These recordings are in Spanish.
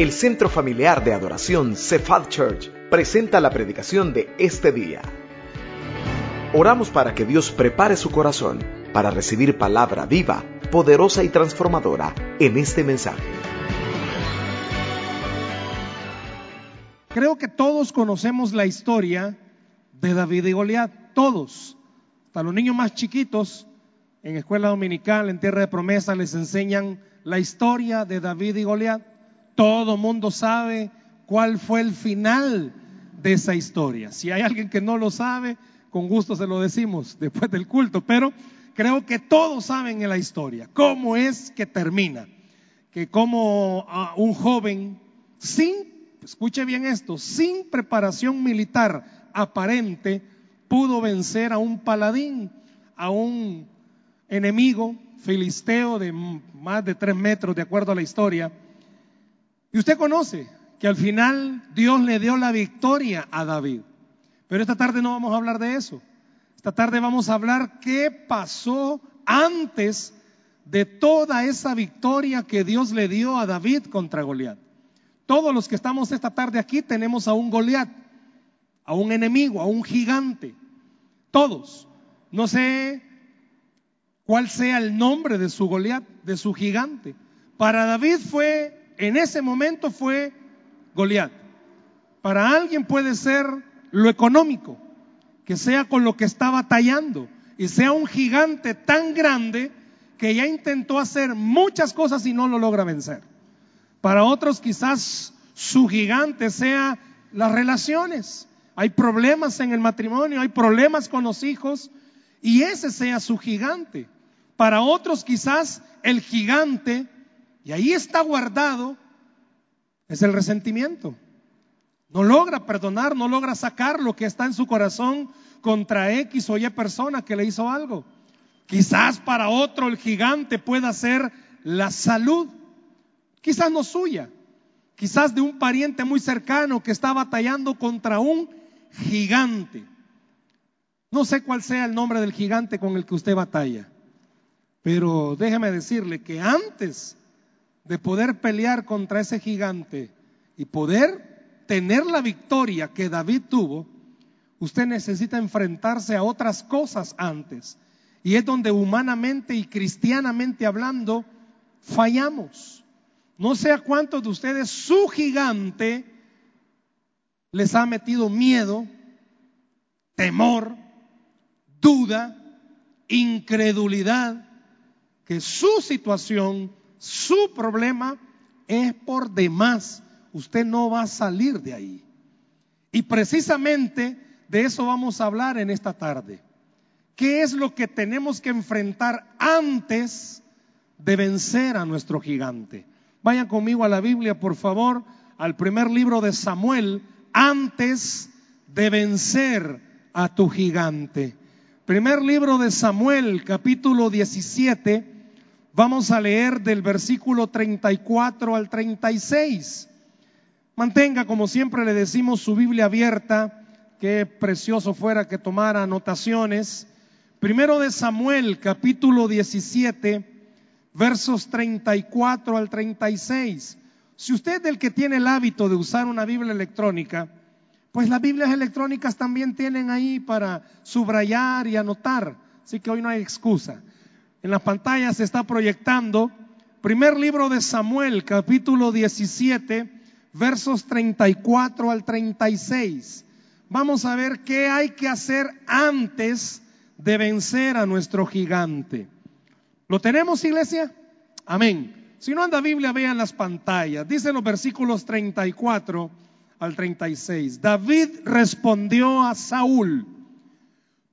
El Centro Familiar de Adoración Cephal Church presenta la predicación de este día. Oramos para que Dios prepare su corazón para recibir palabra viva, poderosa y transformadora en este mensaje. Creo que todos conocemos la historia de David y Goliat, todos. Hasta los niños más chiquitos en escuela dominical, en tierra de promesa, les enseñan la historia de David y Goliat. Todo mundo sabe cuál fue el final de esa historia. Si hay alguien que no lo sabe, con gusto se lo decimos después del culto, pero creo que todos saben en la historia cómo es que termina. Que como ah, un joven sin, escuche bien esto, sin preparación militar aparente, pudo vencer a un paladín, a un enemigo filisteo de más de tres metros, de acuerdo a la historia. Y usted conoce que al final Dios le dio la victoria a David. Pero esta tarde no vamos a hablar de eso. Esta tarde vamos a hablar qué pasó antes de toda esa victoria que Dios le dio a David contra Goliat. Todos los que estamos esta tarde aquí tenemos a un Goliat, a un enemigo, a un gigante. Todos. No sé cuál sea el nombre de su Goliat, de su gigante. Para David fue, en ese momento fue Goliat. Para alguien puede ser lo económico, que sea con lo que está batallando y sea un gigante tan grande que ya intentó hacer muchas cosas y no lo logra vencer. Para otros quizás su gigante sea las relaciones. Hay problemas en el matrimonio, hay problemas con los hijos y ese sea su gigante. Para otros quizás el gigante, y ahí está guardado, es el resentimiento. No logra perdonar, no logra sacar lo que está en su corazón contra X o Y persona que le hizo algo. Quizás para otro el gigante pueda ser la salud, quizás no suya, quizás de un pariente muy cercano que está batallando contra un gigante. No sé cuál sea el nombre del gigante con el que usted batalla. Pero déjeme decirle que antes de poder pelear contra ese gigante y poder tener la victoria que David tuvo, usted necesita enfrentarse a otras cosas antes. Y es donde humanamente y cristianamente hablando fallamos. No sé a cuántos de ustedes su gigante les ha metido miedo, temor, duda, incredulidad, que su situación, su problema es por demás. Usted no va a salir de ahí. Y precisamente de eso vamos a hablar en esta tarde. ¿Qué es lo que tenemos que enfrentar antes de vencer a nuestro gigante? Vayan conmigo a la Biblia, por favor, al primer libro de Samuel, antes de vencer a tu gigante. Primer libro de Samuel, capítulo 17 Vamos a leer del versículo 34 al 36. Mantenga, como siempre le decimos, su Biblia abierta. Qué precioso fuera que tomara anotaciones. Primero de Samuel, capítulo 17, versos 34 al 36. Si usted es el que tiene el hábito de usar una Biblia electrónica, pues las Biblias electrónicas también tienen ahí para subrayar y anotar. Así que hoy no hay excusa. En la pantalla se está proyectando primer libro de Samuel, capítulo 17, versos 34 al 36. Vamos a ver qué hay que hacer antes de vencer a nuestro gigante. ¿Lo tenemos, iglesia? Amén. Si no anda Biblia, vean las pantallas. Dicen los versículos 34 al 36. David respondió a Saúl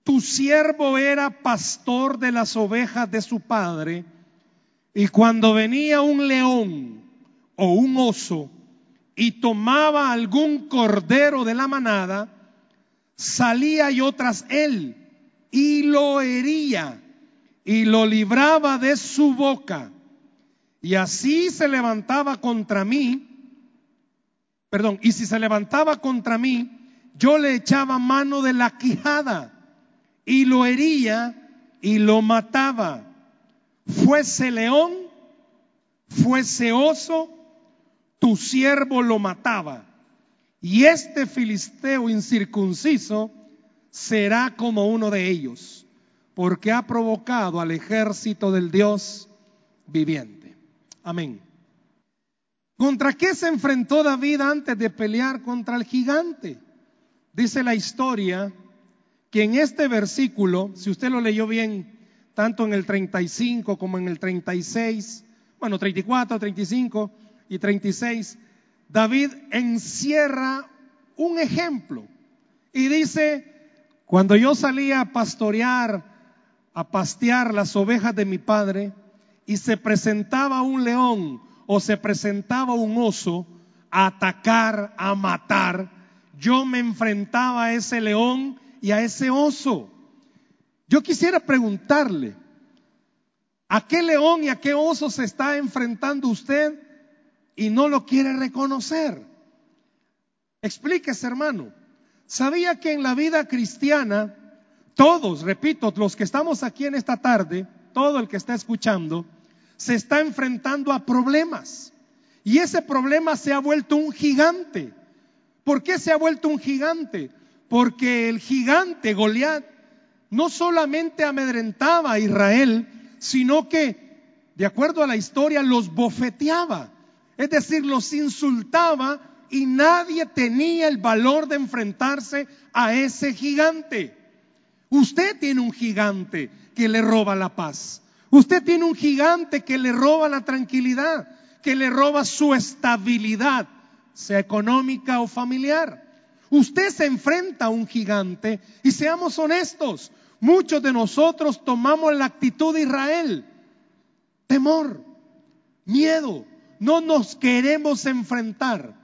tu siervo era pastor de las ovejas de su padre, y cuando venía un león o un oso y tomaba algún cordero de la manada, salía yo tras él y lo hería y lo libraba de su boca. Y así se levantaba contra mí, perdón, y si se levantaba contra mí, yo le echaba mano de la quijada y lo hería y lo mataba. Fuese león, fuese oso, tu siervo lo mataba, y este filisteo incircunciso será como uno de ellos, porque ha provocado al ejército del Dios viviente. Amén. ¿Contra qué se enfrentó David antes de pelear contra el gigante? Dice la historia que en este versículo, si usted lo leyó bien, tanto en el 35 como en el 36, bueno, 34, 35 y 36, David encierra un ejemplo y dice, cuando yo salía a pastorear, a pastear las ovejas de mi padre, y se presentaba un león o se presentaba un oso a atacar, a matar, yo me enfrentaba a ese león y a ese oso. Yo quisiera preguntarle, ¿a qué león y a qué oso se está enfrentando usted y no lo quiere reconocer? Explíquese, hermano. ¿Sabía que en la vida cristiana, todos, repito, los que estamos aquí en esta tarde, todo el que está escuchando, se está enfrentando a problemas. Y ese problema se ha vuelto un gigante. ¿Por qué se ha vuelto un gigante? Porque el gigante Goliat no solamente amedrentaba a Israel, sino que, de acuerdo a la historia, los bofeteaba, es decir, los insultaba y nadie tenía el valor de enfrentarse a ese gigante. Usted tiene un gigante que le roba la paz. Usted tiene un gigante que le roba la tranquilidad, que le roba su estabilidad, sea económica o familiar. Usted se enfrenta a un gigante y seamos honestos, muchos de nosotros tomamos la actitud de Israel. Temor, miedo, no nos queremos enfrentar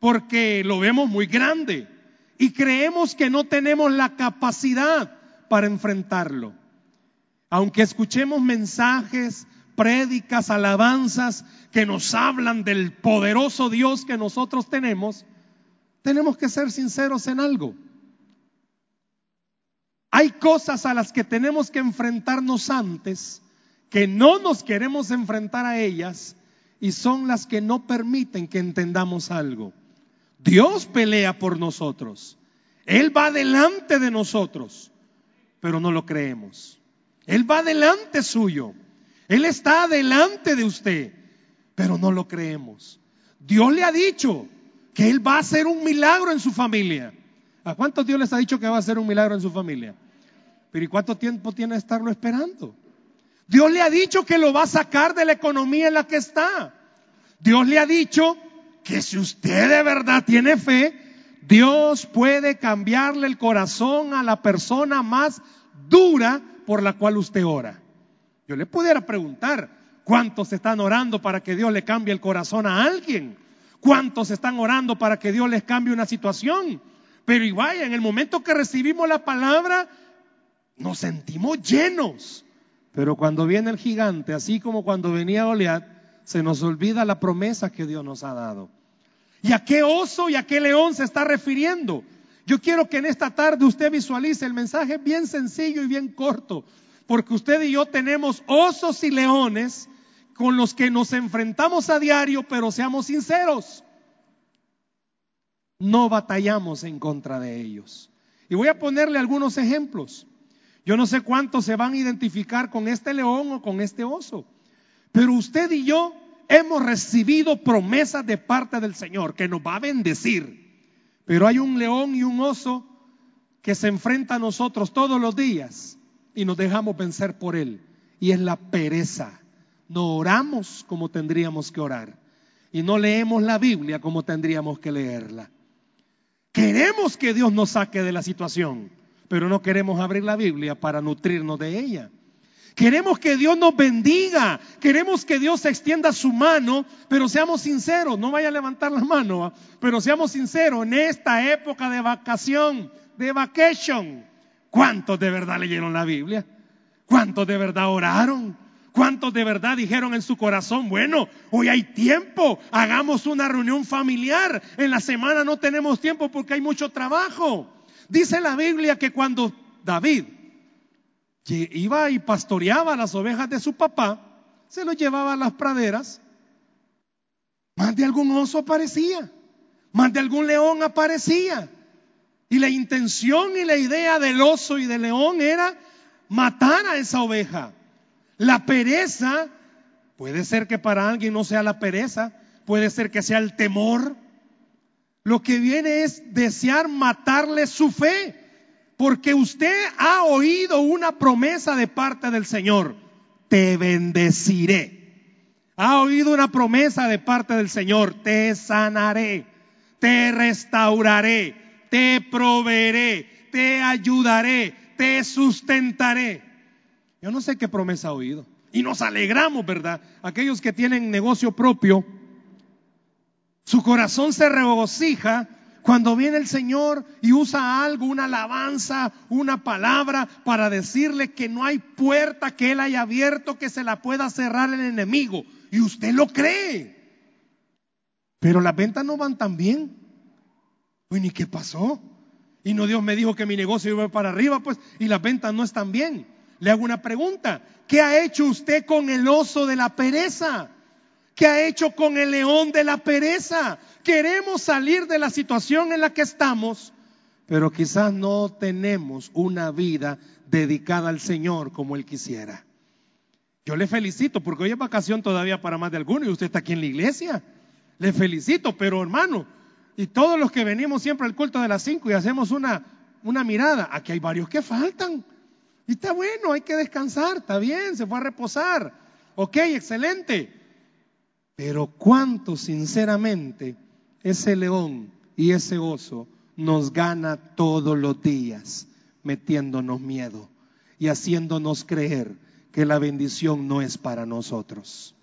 porque lo vemos muy grande y creemos que no tenemos la capacidad para enfrentarlo. Aunque escuchemos mensajes, prédicas, alabanzas que nos hablan del poderoso Dios que nosotros tenemos, tenemos que ser sinceros en algo. Hay cosas a las que tenemos que enfrentarnos antes, que no nos queremos enfrentar a ellas y son las que no permiten que entendamos algo. Dios pelea por nosotros. Él va delante de nosotros, pero no lo creemos. Él va delante suyo. Él está delante de usted, pero no lo creemos. Dios le ha dicho, que Él va a hacer un milagro en su familia. ¿A cuántos Dios les ha dicho que va a hacer un milagro en su familia? Pero ¿y cuánto tiempo tiene de estarlo esperando? Dios le ha dicho que lo va a sacar de la economía en la que está. Dios le ha dicho que si usted de verdad tiene fe, Dios puede cambiarle el corazón a la persona más dura por la cual usted ora. Yo le pudiera preguntar, ¿cuántos están orando para que Dios le cambie el corazón a alguien? ¿Cuántos están orando para que Dios les cambie una situación? Pero igual, en el momento que recibimos la palabra, nos sentimos llenos. Pero cuando viene el gigante, así como cuando venía Goliat, se nos olvida la promesa que Dios nos ha dado. ¿Y a qué oso y a qué león se está refiriendo? Yo quiero que en esta tarde usted visualice el mensaje bien sencillo y bien corto, porque usted y yo tenemos osos y leones con los que nos enfrentamos a diario, pero seamos sinceros, no batallamos en contra de ellos. Y voy a ponerle algunos ejemplos. Yo no sé cuántos se van a identificar con este león o con este oso, pero usted y yo hemos recibido promesas de parte del Señor que nos va a bendecir. Pero hay un león y un oso que se enfrenta a nosotros todos los días y nos dejamos vencer por él. Y es la pereza no oramos como tendríamos que orar y no leemos la Biblia como tendríamos que leerla. Queremos que Dios nos saque de la situación, pero no queremos abrir la Biblia para nutrirnos de ella. Queremos que Dios nos bendiga, queremos que Dios extienda su mano, pero seamos sinceros, no vaya a levantar la mano, pero seamos sinceros, en esta época de vacación, de vacation, ¿cuántos de verdad leyeron la Biblia? ¿Cuántos de verdad oraron? ¿Cuántos de verdad dijeron en su corazón, bueno, hoy hay tiempo, hagamos una reunión familiar, en la semana no tenemos tiempo porque hay mucho trabajo? Dice la Biblia que cuando David iba y pastoreaba las ovejas de su papá, se lo llevaba a las praderas más de algún oso aparecía, más de algún león aparecía. Y la intención y la idea del oso y del león era matar a esa oveja. La pereza, puede ser que para alguien no sea la pereza, puede ser que sea el temor. Lo que viene es desear matarle su fe, porque usted ha oído una promesa de parte del Señor, te bendeciré. Ha oído una promesa de parte del Señor, te sanaré, te restauraré, te proveeré, te ayudaré, te sustentaré. Yo no sé qué promesa ha oído. Y nos alegramos, ¿verdad? Aquellos que tienen negocio propio, su corazón se regocija cuando viene el Señor y usa algo, una alabanza, una palabra para decirle que no hay puerta que Él haya abierto que se la pueda cerrar el enemigo. Y usted lo cree. Pero las ventas no van tan bien. Uy, ¿y qué pasó? Y no Dios me dijo que mi negocio iba para arriba, pues, y las ventas no están bien. Le hago una pregunta. ¿Qué ha hecho usted con el oso de la pereza? ¿Qué ha hecho con el león de la pereza? Queremos salir de la situación en la que estamos, pero quizás no tenemos una vida dedicada al Señor como Él quisiera. Yo le felicito porque hoy es vacación todavía para más de algunos y usted está aquí en la iglesia. Le felicito, pero hermano, y todos los que venimos siempre al culto de las cinco y hacemos una, una mirada, aquí hay varios que faltan. Y está bueno, hay que descansar, está bien, se fue a reposar. Ok, excelente. Pero cuánto sinceramente ese león y ese oso nos gana todos los días metiéndonos miedo y haciéndonos creer que la bendición no es para nosotros.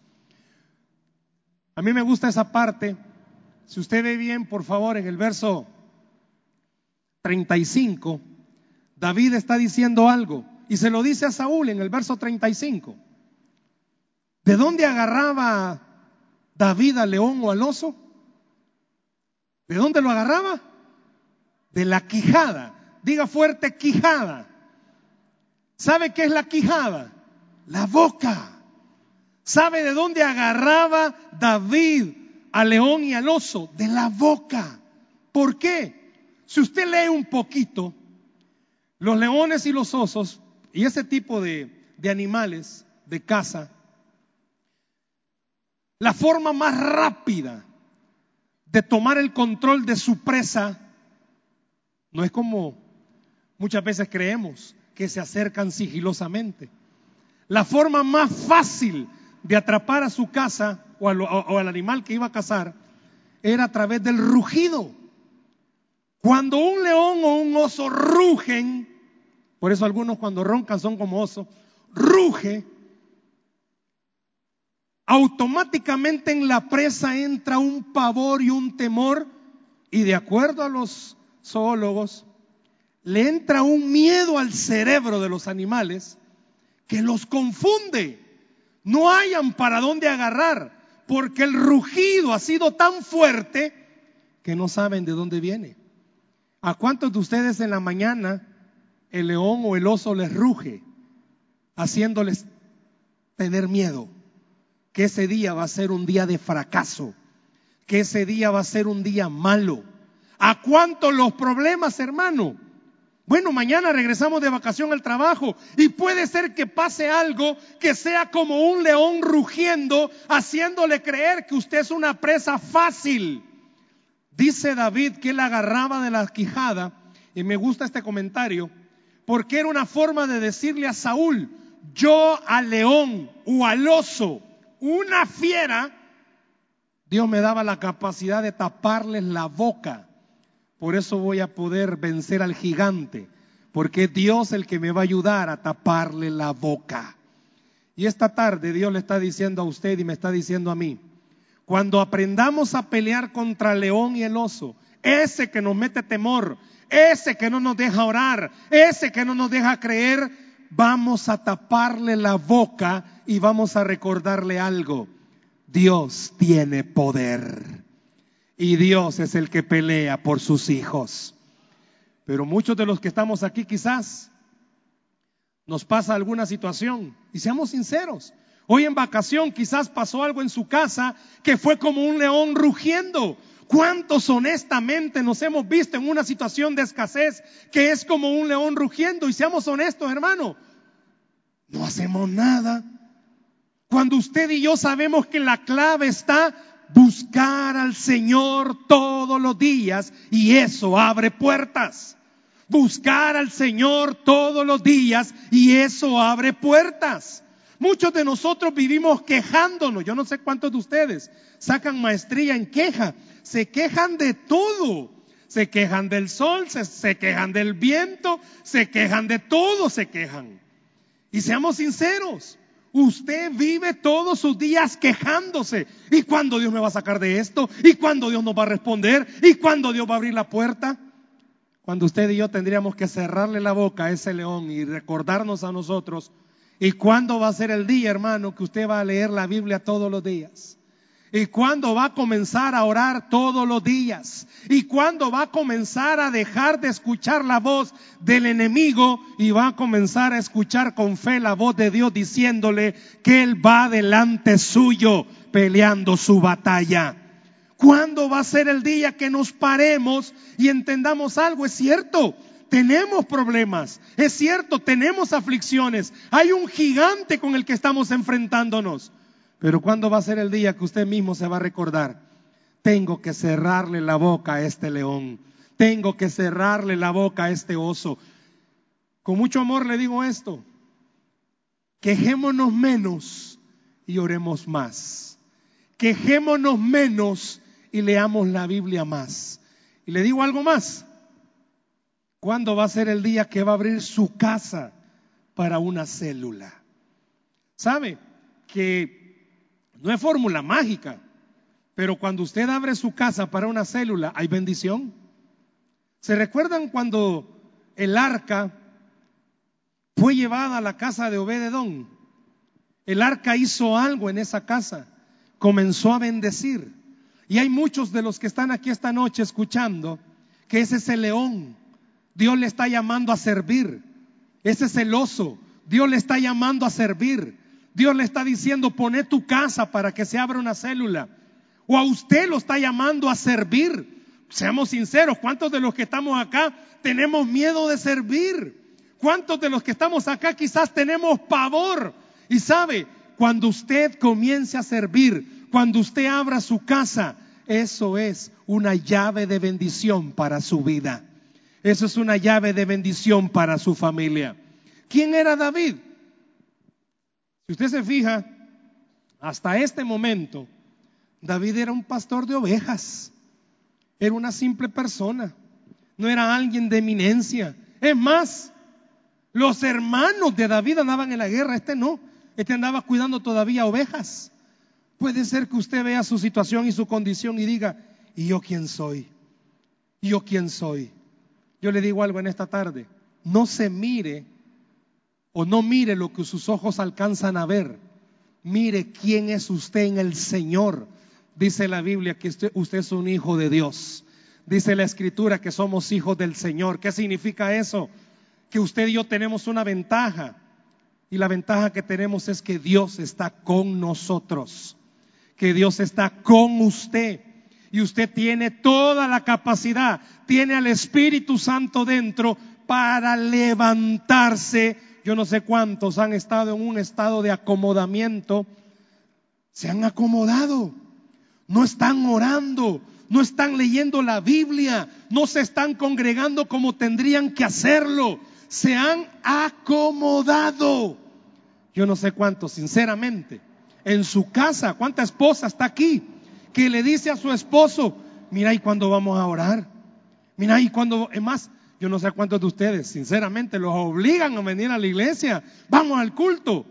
A mí me gusta esa parte. Si usted ve bien, por favor, en el verso 35, David está diciendo algo y se lo dice a Saúl en el verso 35. ¿De dónde agarraba David al león o al oso? ¿De dónde lo agarraba? De la quijada. Diga fuerte quijada. ¿Sabe qué es la quijada? La boca. ¿Sabe de dónde agarraba David al león y al oso? De la boca. ¿Por qué? Si usted lee un poquito, los leones y los osos y ese tipo de, animales de caza, la forma más rápida de tomar el control de su presa no es como muchas veces creemos que se acercan sigilosamente. La forma más fácil de atrapar a su casa o, o, al animal que iba a cazar era a través del rugido. Cuando un león o un oso rugen, por eso algunos cuando roncan son como oso, ruge, automáticamente en la presa entra un pavor y un temor y de acuerdo a los zoólogos, le entra un miedo al cerebro de los animales que los confunde. No hayan para dónde agarrar, porque el rugido ha sido tan fuerte que no saben de dónde viene. ¿A cuántos de ustedes en la mañana el león o el oso les ruge, haciéndoles tener miedo, que ese día va a ser un día de fracaso, que ese día va a ser un día malo. ¿A cuántos los problemas, hermano? Bueno, mañana regresamos de vacación al trabajo y puede ser que pase algo que sea como un león rugiendo, haciéndole creer que usted es una presa fácil. Dice David que él agarraba de la quijada, y me gusta este comentario, porque era una forma de decirle a Saúl, yo al león o al oso, una fiera, Dios me daba la capacidad de taparles la boca. Por eso voy a poder vencer al gigante, porque es Dios el que me va a ayudar a taparle la boca. Y esta tarde Dios le está diciendo a usted y me está diciendo a mí, cuando aprendamos a pelear contra el león y el oso, ese que nos mete temor, ese que no nos deja orar, ese que no nos deja creer, vamos a taparle la boca y vamos a recordarle algo. Dios tiene poder y Dios es el que pelea por sus hijos. Pero muchos de los que estamos aquí quizás nos pasa alguna situación y seamos sinceros. Hoy en vacación quizás pasó algo en su casa que fue como un león rugiendo. ¿Cuántos honestamente nos hemos visto en una situación de escasez que es como un león rugiendo? Y seamos honestos, hermano, no hacemos nada. Cuando usted y yo sabemos que la clave está buscar al Señor todos los días y eso abre puertas. Buscar al Señor todos los días y eso abre puertas. Muchos de nosotros vivimos quejándonos. Yo no sé cuántos de ustedes sacan maestría en queja. Se quejan de todo. Se quejan del sol, se, quejan del viento, se quejan de todo, se quejan. Y seamos sinceros, usted vive todos sus días quejándose. ¿Y cuándo Dios me va a sacar de esto? ¿Y cuándo Dios nos va a responder? ¿Y cuándo Dios va a abrir la puerta? Cuando usted y yo tendríamos que cerrarle la boca a ese león y recordarnos a nosotros ¿Y cuándo va a ser el día, hermano, que usted va a leer la Biblia todos los días? ¿Y cuándo va a comenzar a orar todos los días? ¿Y cuándo va a comenzar a dejar de escuchar la voz del enemigo y va a comenzar a escuchar con fe la voz de Dios diciéndole que Él va delante suyo peleando su batalla? ¿Cuándo va a ser el día que nos paremos y entendamos algo? Es cierto, tenemos problemas, es cierto, tenemos aflicciones, hay un gigante con el que estamos enfrentándonos. Pero ¿cuándo va a ser el día que usted mismo se va a recordar? Tengo que cerrarle la boca a este león, tengo que cerrarle la boca a este oso. Con mucho amor le digo esto, quejémonos menos y oremos más. Quejémonos menos y leamos la Biblia más. Y le digo algo más, ¿Cuándo va a ser el día que va a abrir su casa para una célula? ¿Sabe? Que no es fórmula mágica, pero cuando usted abre su casa para una célula, hay bendición. ¿Se recuerdan cuando el arca fue llevada a la casa de Obededón? El arca hizo algo en esa casa, comenzó a bendecir. Y hay muchos de los que están aquí esta noche escuchando que ese es el león Dios le está llamando a servir. Ese celoso. Dios le está llamando a servir. Dios le está diciendo, pone tu casa para que se abra una célula. O a usted lo está llamando a servir. Seamos sinceros, ¿cuántos de los que estamos acá tenemos miedo de servir? ¿Cuántos de los que estamos acá quizás tenemos pavor? Y sabe, cuando usted comience a servir, cuando usted abra su casa, eso es una llave de bendición para su vida. Eso es una llave de bendición para su familia. ¿Quién era David? Si usted se fija, hasta este momento, David era un pastor de ovejas. Era una simple persona. No era alguien de eminencia. Es más, los hermanos de David andaban en la guerra. Este no. Este andaba cuidando todavía ovejas. Puede ser que usted vea su situación y su condición y diga, ¿y yo quién soy? ¿Y yo quién soy? Yo le digo algo en esta tarde. No se mire o no mire lo que sus ojos alcanzan a ver. Mire quién es usted en el Señor. Dice la Biblia que usted, es un hijo de Dios. Dice la Escritura que somos hijos del Señor. ¿Qué significa eso? Que usted y yo tenemos una ventaja. Y la ventaja que tenemos es que Dios está con nosotros. Que Dios está con usted y usted tiene toda la capacidad, tiene al Espíritu Santo dentro para levantarse. Yo no sé cuántos han estado en un estado de acomodamiento. Se han acomodado. No están orando, no están leyendo la Biblia, no se están congregando como tendrían que hacerlo. Se han acomodado. Yo no sé cuántos, sinceramente. En su casa, ¿cuánta esposa está aquí? que le dice a su esposo, mira, ¿y cuándo vamos a orar? Mira, ¿y cuándo? Es más, yo no sé cuántos de ustedes, sinceramente, los obligan a venir a la iglesia. Vamos al culto.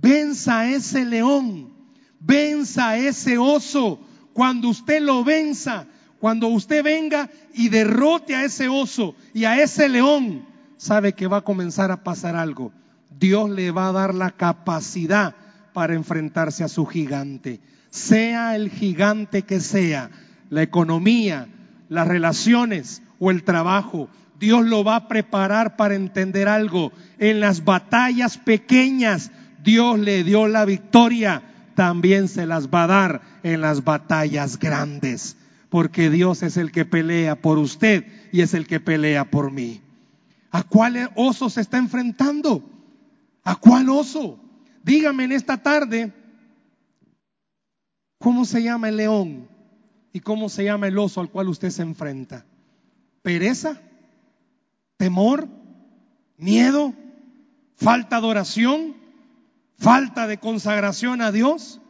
Venza a ese león, venza a ese oso. Cuando usted lo venza, cuando usted venga y derrote a ese oso y a ese león, sabe que va a comenzar a pasar algo. Dios le va a dar la capacidad para enfrentarse a su gigante sea el gigante que sea, la economía, las relaciones o el trabajo, Dios lo va a preparar para entender algo. En las batallas pequeñas, Dios le dio la victoria, también se las va a dar en las batallas grandes, porque Dios es el que pelea por usted y es el que pelea por mí. ¿A cuál oso se está enfrentando? ¿A cuál oso? Dígame en esta tarde, ¿cómo se llama el león y cómo se llama el oso al cual usted se enfrenta? ¿Pereza? ¿Temor? ¿Miedo? ¿Falta de oración? ¿Falta de consagración a Dios?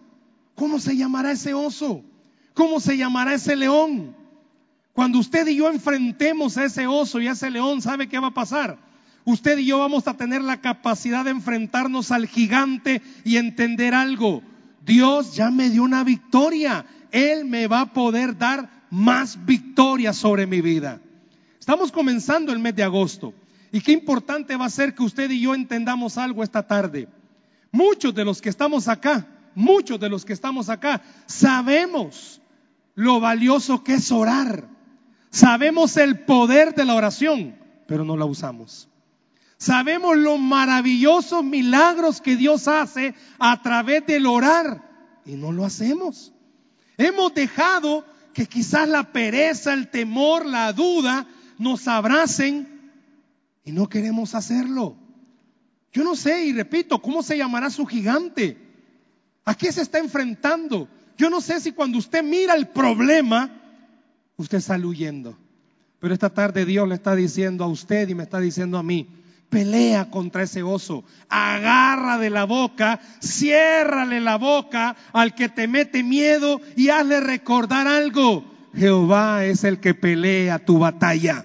¿Cómo se llamará ese oso? ¿Cómo se llamará ese león? Cuando usted y yo enfrentemos a ese oso y a ese león, ¿sabe qué va a pasar? Usted y yo vamos a tener la capacidad de enfrentarnos al gigante y entender algo. Dios ya me dio una victoria. Él me va a poder dar más victorias sobre mi vida. Estamos comenzando el mes de agosto. Y qué importante va a ser que usted y yo entendamos algo esta tarde. Muchos de los que estamos acá, muchos de los que estamos acá, sabemos lo valioso que es orar. Sabemos el poder de la oración, pero no la usamos. Sabemos los maravillosos milagros que Dios hace a través del orar y no lo hacemos. Hemos dejado que quizás la pereza, el temor, la duda nos abracen y no queremos hacerlo. Yo no sé, y repito, ¿cómo se llamará su gigante? ¿A qué se está enfrentando? Yo no sé si cuando usted mira el problema, usted sale huyendo. Pero esta tarde Dios le está diciendo a usted y me está diciendo a mí, pelea contra ese oso, agarra de la boca, ciérrale la boca al que te mete miedo y hazle recordar algo. Jehová es el que pelea tu batalla.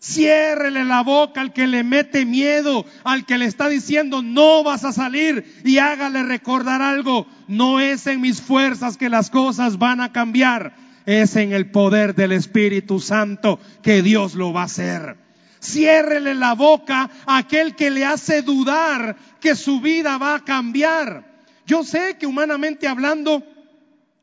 Ciérrele la boca al que le mete miedo, al que le está diciendo no vas a salir y hágale recordar algo. No es en mis fuerzas que las cosas van a cambiar es en el poder del Espíritu Santo que Dios lo va a hacer. Ciérrele la boca a aquel que le hace dudar que su vida va a cambiar. Yo sé que humanamente hablando,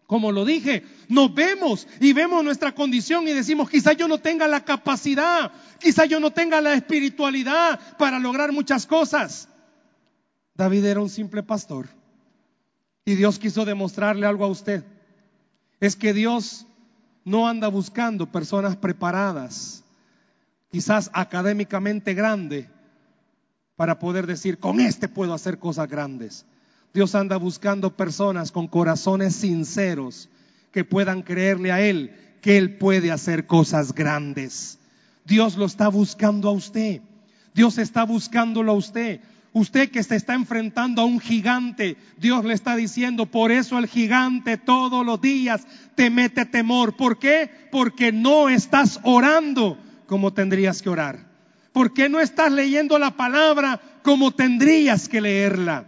como lo dije, nos vemos y vemos nuestra condición y decimos, quizá yo no tenga la capacidad, quizá yo no tenga la espiritualidad para lograr muchas cosas. David era un simple pastor y Dios quiso demostrarle algo a usted. Es que Dios no anda buscando personas preparadas, quizás académicamente grande, para poder decir, con este puedo hacer cosas grandes. Dios anda buscando personas con corazones sinceros que puedan creerle a Él que Él puede hacer cosas grandes. Dios lo está buscando a usted. Dios está buscándolo a usted. Usted que se está enfrentando a un gigante, Dios le está diciendo, por eso el gigante todos los días te mete temor. ¿Por qué? Porque no estás orando como tendrías que orar. ¿Por qué no estás leyendo la palabra como tendrías que leerla?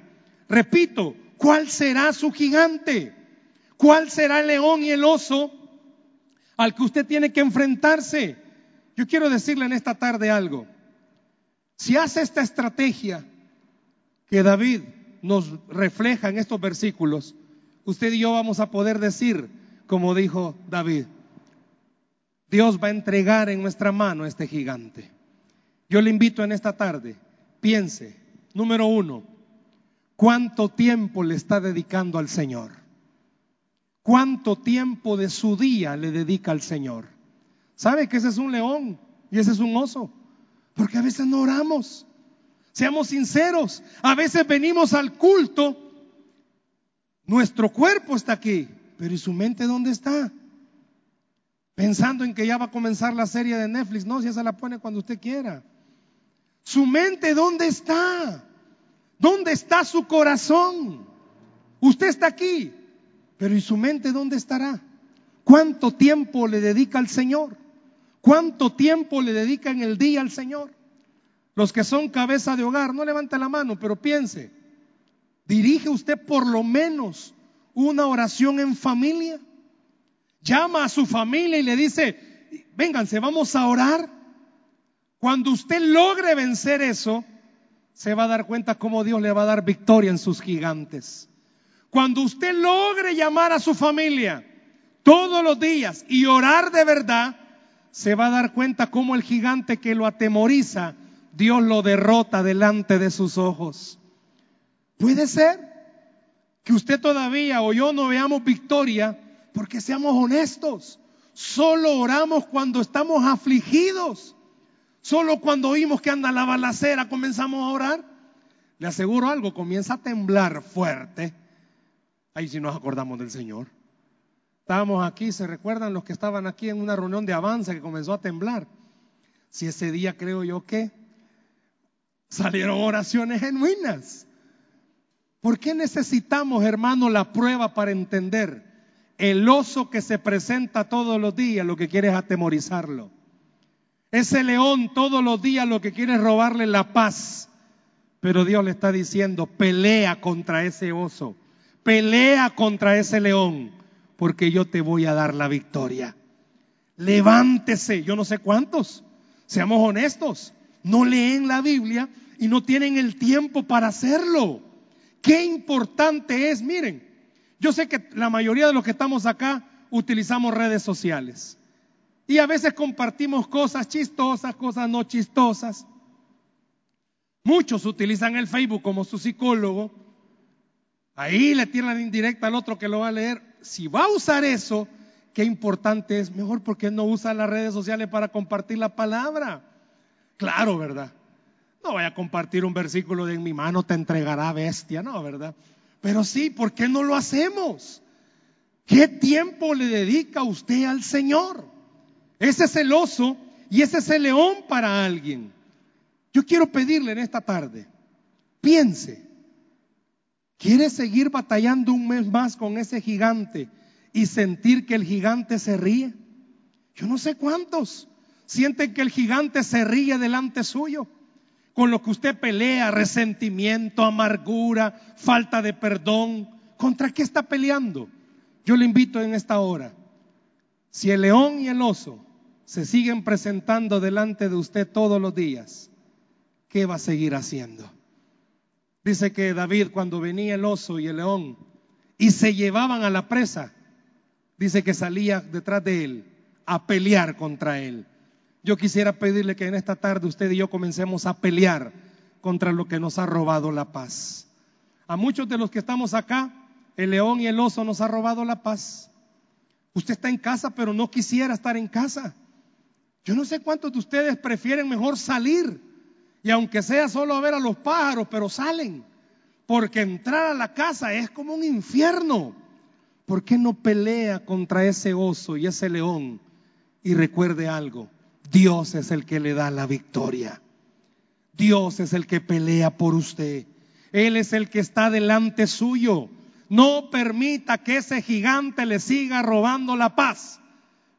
Repito, ¿cuál será su gigante? ¿Cuál será el león y el oso al que usted tiene que enfrentarse? Yo quiero decirle en esta tarde algo. Si hace esta estrategia, que David nos refleja en estos versículos, usted y yo vamos a poder decir, como dijo David, Dios va a entregar en nuestra mano este gigante. Yo le invito en esta tarde, piense, número uno, ¿cuánto tiempo le está dedicando al Señor? ¿Cuánto tiempo de su día le dedica al Señor? ¿Sabe que ese es un león y ese es un oso? Porque a veces no oramos. Seamos sinceros, a veces venimos al culto, nuestro cuerpo está aquí, pero ¿y su mente dónde está? Pensando en que ya va a comenzar la serie de Netflix, no, si esa la pone cuando usted quiera. ¿Su mente dónde está? ¿Dónde está su corazón? Usted está aquí, pero ¿y su mente dónde estará? ¿Cuánto tiempo le dedica al Señor? ¿Cuánto tiempo le dedica en el día al Señor? Los que son cabeza de hogar, no levante la mano, pero piense, dirige usted por lo menos una oración en familia. Llama a su familia y le dice, vénganse, vamos a orar. Cuando usted logre vencer eso, se va a dar cuenta cómo Dios le va a dar victoria en sus gigantes. Cuando usted logre llamar a su familia todos los días y orar de verdad, se va a dar cuenta cómo el gigante que lo atemoriza Dios lo derrota delante de sus ojos. Puede ser que usted todavía o yo no veamos victoria porque seamos honestos. Solo oramos cuando estamos afligidos. Solo cuando oímos que anda la balacera comenzamos a orar. Le aseguro algo, comienza a temblar fuerte. Ahí sí nos acordamos del Señor. Estábamos aquí, ¿se recuerdan los que estaban aquí en una reunión de avanza que comenzó a temblar? Si ese día creo yo que salieron oraciones genuinas. ¿Por qué necesitamos, hermano, la prueba para entender? El oso que se presenta todos los días lo que quiere es atemorizarlo. Ese león todos los días lo que quiere es robarle la paz. Pero Dios le está diciendo, pelea contra ese oso, pelea contra ese león, porque yo te voy a dar la victoria. Levántese, yo no sé cuántos, seamos honestos, no leen la Biblia y no tienen el tiempo para hacerlo. Qué importante es, miren, yo sé que la mayoría de los que estamos acá utilizamos redes sociales y a veces compartimos cosas chistosas, cosas no chistosas. Muchos utilizan el Facebook como su psicólogo. Ahí le tiran indirecta al otro que lo va a leer. Si va a usar eso, qué importante es. Mejor porque no usa las redes sociales para compartir la palabra. Claro, ¿verdad? No voy a compartir un versículo de en mi mano te entregará bestia, no, ¿verdad? Pero sí, ¿por qué no lo hacemos? ¿Qué tiempo le dedica usted al Señor? Ese es el oso y ese es el león para alguien. Yo quiero pedirle en esta tarde, piense, ¿quiere seguir batallando un mes más con ese gigante y sentir que el gigante se ríe? Yo no sé cuántos sienten que el gigante se ríe delante suyo con lo que usted pelea, resentimiento, amargura, falta de perdón. ¿Contra qué está peleando? Yo le invito en esta hora. Si el león y el oso se siguen presentando delante de usted todos los días, ¿qué va a seguir haciendo? Dice que David cuando venía el oso y el león y se llevaban a la presa, dice que salía detrás de él a pelear contra él. Yo quisiera pedirle que en esta tarde usted y yo comencemos a pelear contra lo que nos ha robado la paz. A muchos de los que estamos acá, el león y el oso nos ha robado la paz. Usted está en casa, pero no quisiera estar en casa. Yo no sé cuántos de ustedes prefieren mejor salir y aunque sea solo a ver a los pájaros, pero salen. Porque entrar a la casa es como un infierno. ¿Por qué no pelea contra ese oso y ese león? Y recuerde algo, Dios es el que le da la victoria. Dios es el que pelea por usted. Él es el que está delante suyo. No permita que ese gigante le siga robando la paz,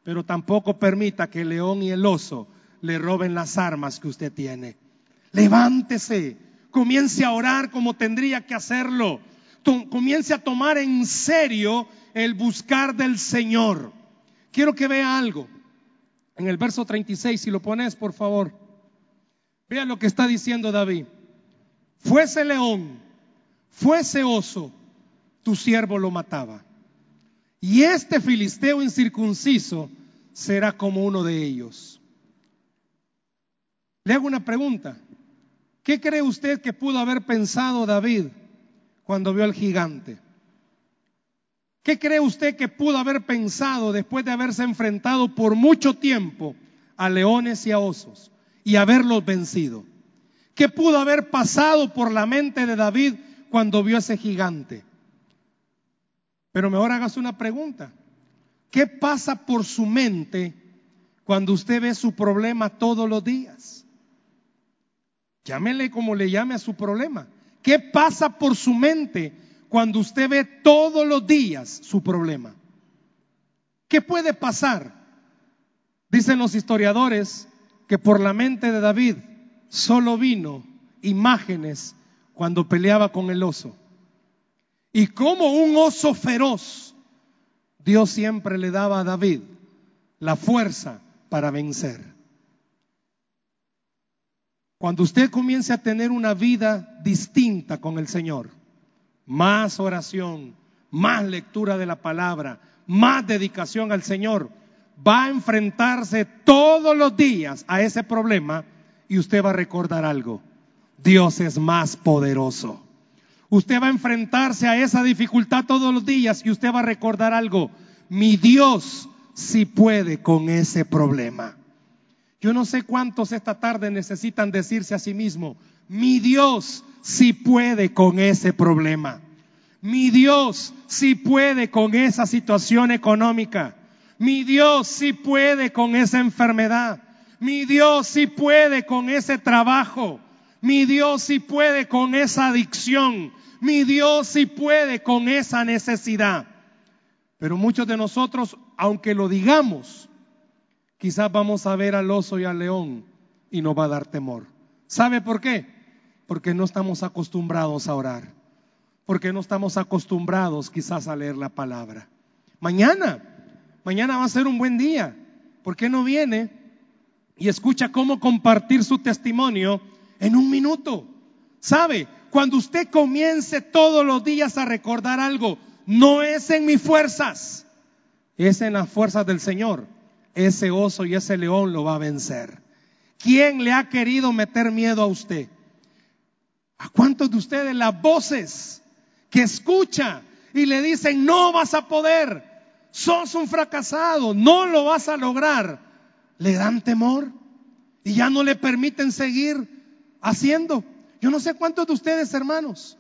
pero tampoco permita que el león y el oso le roben las armas que usted tiene. Levántese, comience a orar como tendría que hacerlo. Comience a tomar en serio el buscar del Señor. Quiero que vea algo en el verso 36, si lo pones, por favor. Vean lo que está diciendo David. Fuese león, fuese oso, tu siervo lo mataba. Y este filisteo incircunciso será como uno de ellos. Le hago una pregunta. ¿Qué cree usted que pudo haber pensado David cuando vio al gigante? ¿Qué cree usted que pudo haber pensado después de haberse enfrentado por mucho tiempo a leones y a osos y haberlos vencido? ¿Qué pudo haber pasado por la mente de David cuando vio a ese gigante? Pero mejor hágase una pregunta. ¿Qué pasa por su mente cuando usted ve su problema todos los días? Llámele como le llame a su problema. ¿Qué pasa por su mente cuando usted ve todos los días su problema? ¿Qué puede pasar? Dicen los historiadores que por la mente de David solo vino imágenes cuando peleaba con el oso. Y como un oso feroz, Dios siempre le daba a David la fuerza para vencer. Cuando usted comience a tener una vida distinta con el Señor, más oración, más lectura de la palabra, más dedicación al Señor, va a enfrentarse todos los días a ese problema y usted va a recordar algo. Dios es más poderoso. Usted va a enfrentarse a esa dificultad todos los días y usted va a recordar algo. Mi Dios sí puede con ese problema. Yo no sé cuántos esta tarde necesitan decirse a sí mismo, mi Dios sí puede con ese problema. Mi Dios sí puede con esa situación económica. Mi Dios sí puede con esa enfermedad. Mi Dios sí puede con ese trabajo. Mi Dios sí puede con esa adicción. Mi Dios sí puede con esa necesidad. Pero muchos de nosotros, aunque lo digamos, quizás vamos a ver al oso y al león y nos va a dar temor. ¿Sabe por qué? Porque no estamos acostumbrados a orar. Porque no estamos acostumbrados quizás a leer la palabra. Mañana, mañana va a ser un buen día. ¿Por qué no viene y escucha cómo compartir su testimonio en un minuto? ¿Sabe? Cuando usted comience todos los días a recordar algo, no es en mis fuerzas, es en las fuerzas del Señor. Ese oso y ese león lo va a vencer. ¿Quién le ha querido meter miedo a usted? ¿A cuántos de ustedes las voces que escucha y le dicen, no vas a poder, sos un fracasado, no lo vas a lograr, le dan temor y ya no le permiten seguir haciendo? Yo no sé cuántos de ustedes, hermanos,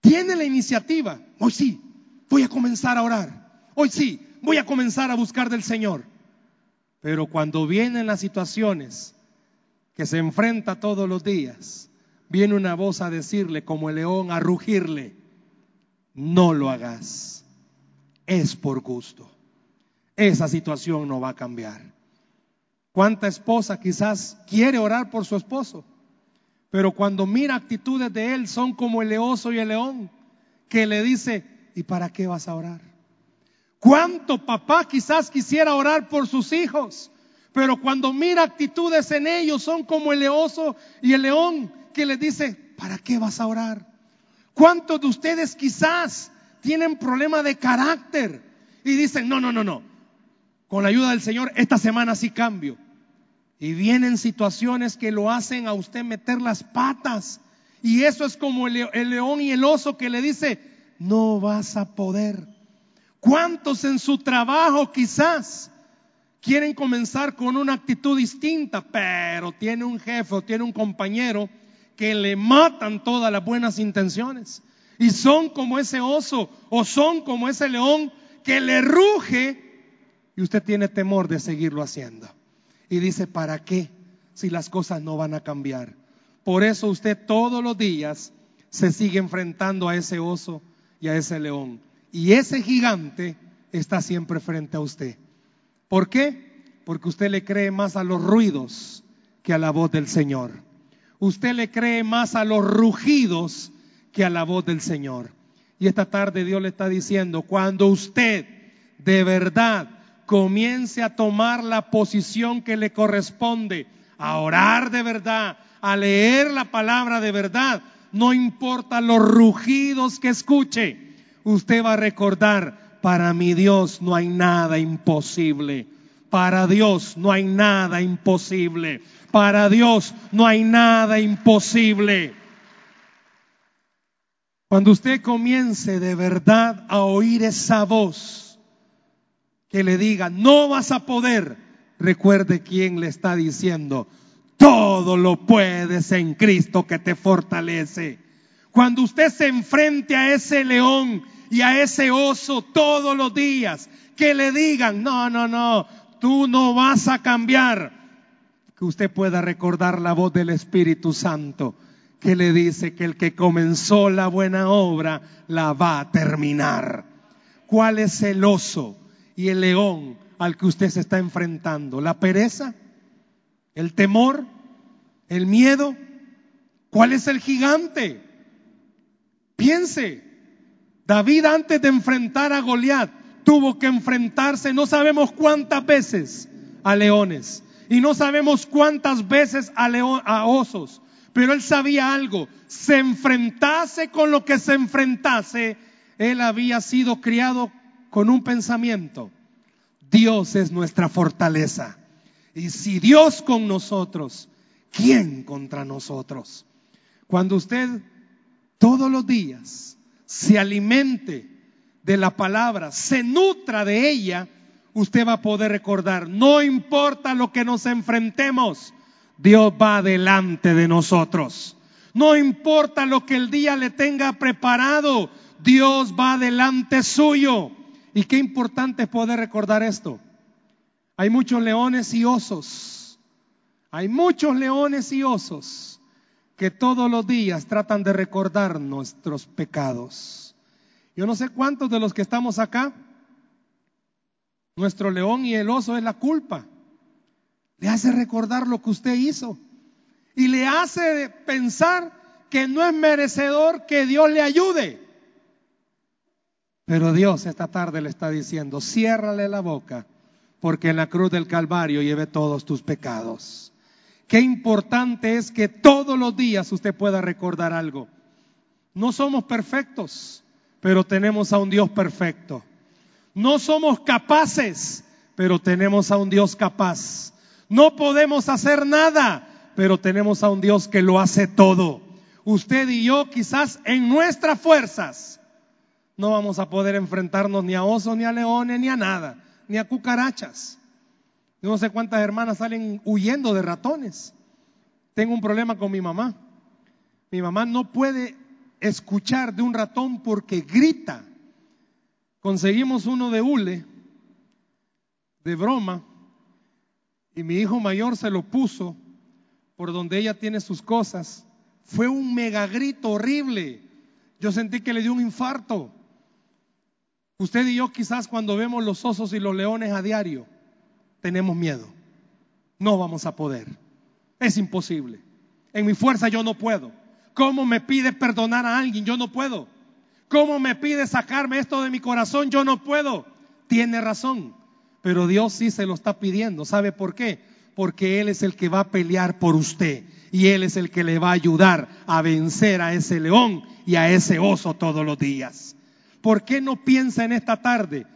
tienen la iniciativa. Hoy sí, voy a comenzar a orar. Hoy sí, voy a comenzar a buscar del Señor. Pero cuando vienen las situaciones que se enfrenta todos los días, viene una voz a decirle como el león, a rugirle, no lo hagas. Es por gusto. Esa situación no va a cambiar. ¿Cuánta esposa quizás quiere orar por su esposo? Pero cuando mira actitudes de él son como el leoso y el león, que le dice, ¿y para qué vas a orar? ¿Cuánto papá quizás quisiera orar por sus hijos? Pero cuando mira actitudes en ellos son como el leoso y el león que le dice, ¿para qué vas a orar? ¿Cuántos de ustedes quizás tienen problema de carácter y dicen, no, no, no, no, con la ayuda del Señor esta semana sí cambio? Y vienen situaciones que lo hacen a usted meter las patas. Y eso es como el, león y el oso que le dice, no vas a poder. ¿Cuántos en su trabajo quizás quieren comenzar con una actitud distinta, pero tiene un jefe o tiene un compañero que le matan todas las buenas intenciones? Y son como ese oso o son como ese león que le ruge y usted tiene temor de seguirlo haciendo y dice, ¿para qué si las cosas no van a cambiar? Por eso usted todos los días se sigue enfrentando a ese oso y a ese león. Y ese gigante está siempre frente a usted. ¿Por qué? Porque usted le cree más a los ruidos que a la voz del Señor. Usted le cree más a los rugidos que a la voz del Señor. Y esta tarde Dios le está diciendo, cuando usted de verdad comience a tomar la posición que le corresponde, a orar de verdad, a leer la palabra de verdad, no importa los rugidos que escuche, usted va a recordar, para mi Dios no hay nada imposible. Para Dios no hay nada imposible. Para Dios no hay nada imposible. Cuando usted comience de verdad a oír esa voz, que le diga, no vas a poder, recuerde quién le está diciendo, todo lo puedes en Cristo que te fortalece. Cuando usted se enfrente a ese león y a ese oso todos los días, que le digan, no, no, no, tú no vas a cambiar, que usted pueda recordar la voz del Espíritu Santo que le dice que el que comenzó la buena obra la va a terminar. ¿Cuál es el oso? y el león al que usted se está enfrentando? ¿La pereza? ¿El temor? ¿El miedo? ¿Cuál es el gigante? Piense, David antes de enfrentar a Goliat tuvo que enfrentarse no sabemos cuántas veces a leones y no sabemos cuántas veces a, a osos, pero él sabía algo, se enfrentase con lo que se enfrentase, él había sido criado con un pensamiento. Dios es nuestra fortaleza. Y si Dios con nosotros, ¿quién contra nosotros? Cuando usted todos los días se alimente de la palabra, se nutra de ella, usted va a poder recordar, no importa lo que nos enfrentemos, Dios va delante de nosotros. No importa lo que el día le tenga preparado, Dios va delante suyo. Y qué importante es poder recordar esto. Hay muchos leones y osos. Hay muchos leones y osos que todos los días tratan de recordar nuestros pecados. Yo no sé cuántos de los que estamos acá, nuestro león y el oso es la culpa. Le hace recordar lo que usted hizo y le hace pensar que no es merecedor que Dios le ayude. Pero Dios esta tarde le está diciendo, ciérrale la boca, porque en la cruz del Calvario lleve todos tus pecados. Qué importante es que todos los días usted pueda recordar algo. No somos perfectos, pero tenemos a un Dios perfecto. No somos capaces, pero tenemos a un Dios capaz. No podemos hacer nada, pero tenemos a un Dios que lo hace todo. Usted y yo quizás en nuestras fuerzas no vamos a poder enfrentarnos ni a osos, ni a leones, ni a nada, ni a cucarachas. No sé cuántas hermanas salen huyendo de ratones. Tengo un problema con mi mamá. Mi mamá no puede escuchar de un ratón porque grita. Conseguimos uno de hule, de broma, y mi hijo mayor se lo puso por donde ella tiene sus cosas. Fue un mega grito horrible. Yo sentí que le dio un infarto. Usted y yo quizás cuando vemos los osos y los leones a diario, tenemos miedo. No vamos a poder. Es imposible. En mi fuerza yo no puedo. ¿Cómo me pide perdonar a alguien? Yo no puedo. ¿Cómo me pide sacarme esto de mi corazón? Yo no puedo. Tiene razón. Pero Dios sí se lo está pidiendo. ¿Sabe por qué? Porque Él es el que va a pelear por usted. Y Él es el que le va a ayudar a vencer a ese león y a ese oso todos los días. ¿Por qué no piensa en esta tarde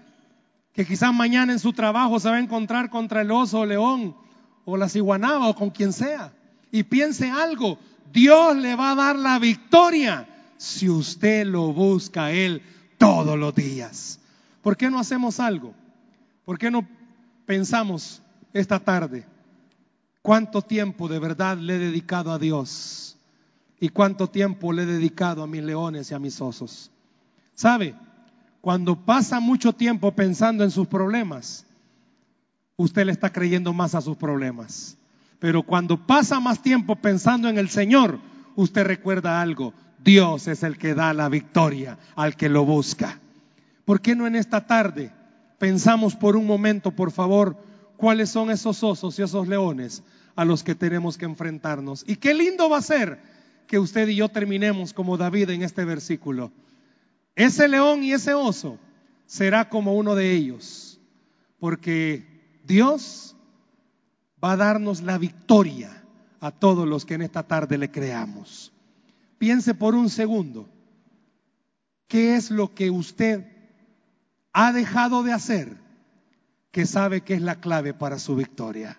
que quizás mañana en su trabajo se va a encontrar contra el oso o león o la ciguanaba o con quien sea? Y piense algo, Dios le va a dar la victoria si usted lo busca a Él todos los días. ¿Por qué no hacemos algo? ¿Por qué no pensamos esta tarde cuánto tiempo de verdad le he dedicado a Dios y cuánto tiempo le he dedicado a mis leones y a mis osos? ¿Sabe? Cuando pasa mucho tiempo pensando en sus problemas, usted le está creyendo más a sus problemas. Pero cuando pasa más tiempo pensando en el Señor, usted recuerda algo. Dios es el que da la victoria al que lo busca. ¿Por qué no en esta tarde pensamos por un momento, por favor, cuáles son esos osos y esos leones a los que tenemos que enfrentarnos. Y qué lindo va a ser que usted y yo terminemos como David en este versículo. Ese león y ese oso será como uno de ellos, porque Dios va a darnos la victoria a todos los que en esta tarde le creamos. Piense por un segundo, ¿qué es lo que usted ha dejado de hacer que sabe que es la clave para su victoria.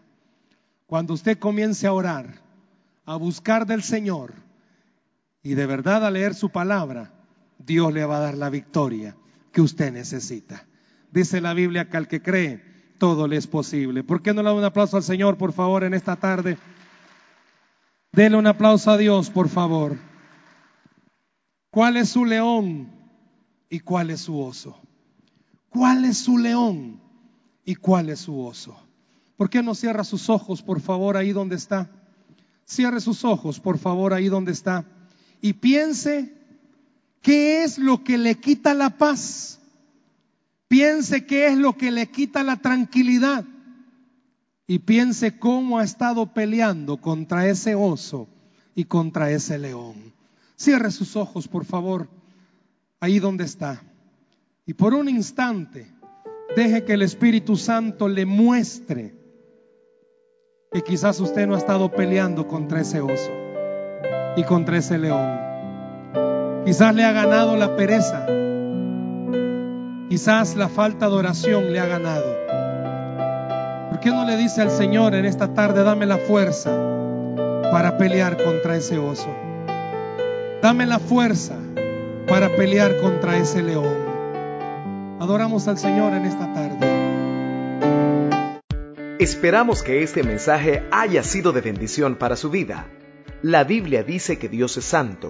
Cuando usted comience a orar, a buscar del Señor y de verdad a leer su palabra, Dios le va a dar la victoria que usted necesita. Dice la Biblia que al que cree, todo le es posible. ¿Por qué no le da un aplauso al Señor, por favor, en esta tarde? Dele un aplauso a Dios, por favor. ¿Cuál es su león y cuál es su oso? ¿Cuál es su león y cuál es su oso? ¿Por qué no cierra sus ojos, por favor, ahí donde está? Cierre sus ojos, por favor, ahí donde está. Y piense qué es lo que le quita la paz. Piense qué es lo que le quita la tranquilidad. Y piense cómo ha estado peleando contra ese oso y contra ese león. Cierre sus ojos, por favor, ahí donde está. Y por un instante, deje que el Espíritu Santo le muestre que quizás usted no ha estado peleando contra ese oso y contra ese león. Quizás le ha ganado la pereza. Quizás la falta de oración le ha ganado. ¿Por qué no le dice al Señor en esta tarde, dame la fuerza para pelear contra ese oso? Dame la fuerza para pelear contra ese león. Adoramos al Señor en esta tarde. Esperamos que este mensaje haya sido de bendición para su vida. La Biblia dice que Dios es santo